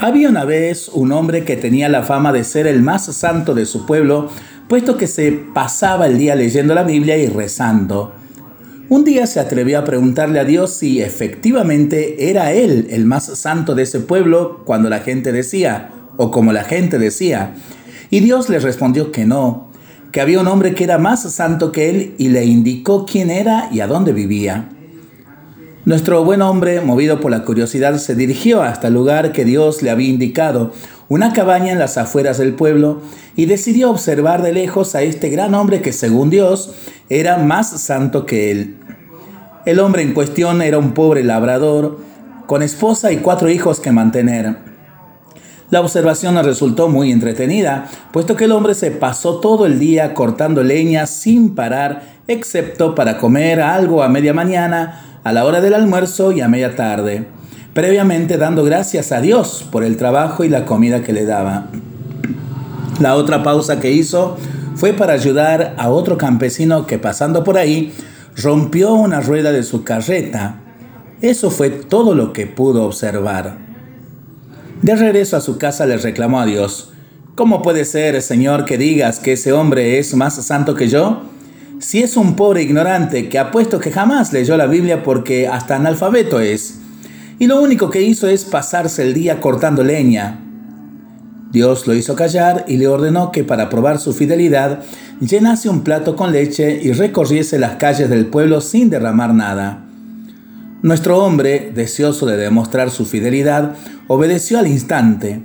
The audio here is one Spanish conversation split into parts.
Había una vez un hombre que tenía la fama de ser el más santo de su pueblo, puesto que se pasaba el día leyendo la Biblia y rezando. Un día se atrevió a preguntarle a Dios si efectivamente era él el más santo de ese pueblo cuando la gente decía, o como la gente decía. Y Dios le respondió que no, que había un hombre que era más santo que él y le indicó quién era y a dónde vivía. Nuestro buen hombre, movido por la curiosidad, se dirigió hasta el lugar que Dios le había indicado, una cabaña en las afueras del pueblo, y decidió observar de lejos a este gran hombre que, según Dios, era más santo que él. El hombre en cuestión era un pobre labrador, con esposa y cuatro hijos que mantener. La observación resultó muy entretenida, puesto que el hombre se pasó todo el día cortando leña sin parar, excepto para comer algo a media mañana, a la hora del almuerzo y a media tarde, previamente dando gracias a Dios por el trabajo y la comida que le daba. La otra pausa que hizo fue para ayudar a otro campesino que pasando por ahí rompió una rueda de su carreta. Eso fue todo lo que pudo observar. De regreso a su casa le reclamó a Dios, ¿Cómo puede ser, Señor, que digas que ese hombre es más santo que yo? Si es un pobre ignorante que ha puesto que jamás leyó la Biblia porque hasta analfabeto es, y lo único que hizo es pasarse el día cortando leña. Dios lo hizo callar y le ordenó que para probar su fidelidad llenase un plato con leche y recorriese las calles del pueblo sin derramar nada. Nuestro hombre, deseoso de demostrar su fidelidad, obedeció al instante.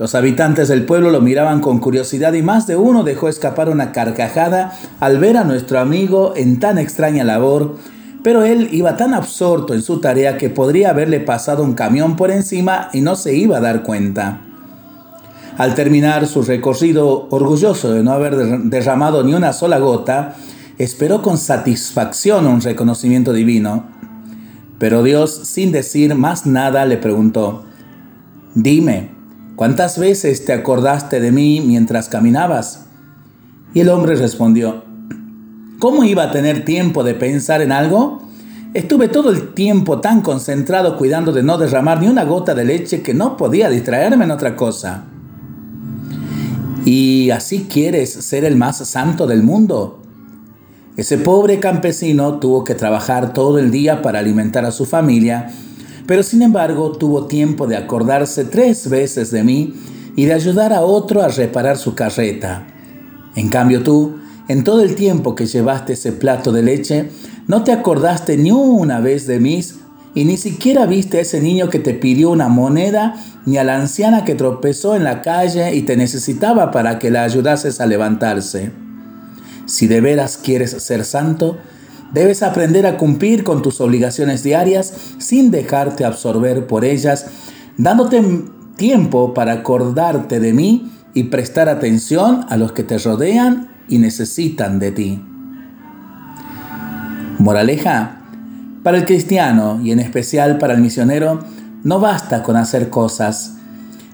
Los habitantes del pueblo lo miraban con curiosidad y más de uno dejó escapar una carcajada al ver a nuestro amigo en tan extraña labor, pero él iba tan absorto en su tarea que podría haberle pasado un camión por encima y no se iba a dar cuenta. Al terminar su recorrido, orgulloso de no haber derramado ni una sola gota, esperó con satisfacción un reconocimiento divino. Pero Dios, sin decir más nada, le preguntó, Dime, ¿Cuántas veces te acordaste de mí mientras caminabas? Y el hombre respondió, ¿cómo iba a tener tiempo de pensar en algo? Estuve todo el tiempo tan concentrado cuidando de no derramar ni una gota de leche que no podía distraerme en otra cosa. ¿Y así quieres ser el más santo del mundo? Ese pobre campesino tuvo que trabajar todo el día para alimentar a su familia pero sin embargo tuvo tiempo de acordarse tres veces de mí y de ayudar a otro a reparar su carreta. En cambio tú, en todo el tiempo que llevaste ese plato de leche, no te acordaste ni una vez de mí y ni siquiera viste a ese niño que te pidió una moneda, ni a la anciana que tropezó en la calle y te necesitaba para que la ayudases a levantarse. Si de veras quieres ser santo, Debes aprender a cumplir con tus obligaciones diarias sin dejarte absorber por ellas, dándote tiempo para acordarte de mí y prestar atención a los que te rodean y necesitan de ti. Moraleja, para el cristiano y en especial para el misionero, no basta con hacer cosas.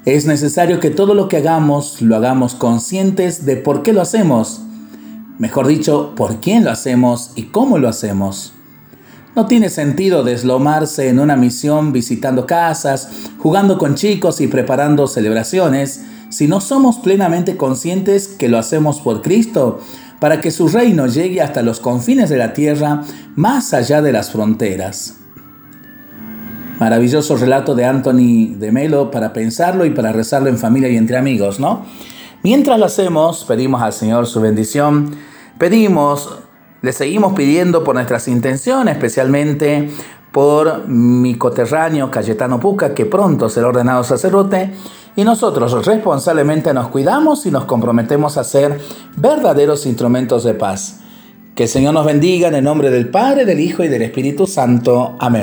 Es necesario que todo lo que hagamos lo hagamos conscientes de por qué lo hacemos Mejor dicho, por quién lo hacemos y cómo lo hacemos. No tiene sentido deslomarse en una misión visitando casas, jugando con chicos y preparando celebraciones si no somos plenamente conscientes que lo hacemos por Cristo, para que su reino llegue hasta los confines de la tierra, más allá de las fronteras. Maravilloso relato de Anthony de Melo para pensarlo y para rezarlo en familia y entre amigos, ¿no? Mientras lo hacemos, pedimos al Señor su bendición, pedimos, le seguimos pidiendo por nuestras intenciones, especialmente por mi coterráneo Cayetano Puca, que pronto será ordenado sacerdote, y nosotros responsablemente nos cuidamos y nos comprometemos a ser verdaderos instrumentos de paz. Que el Señor nos bendiga en el nombre del Padre, del Hijo y del Espíritu Santo. Amén.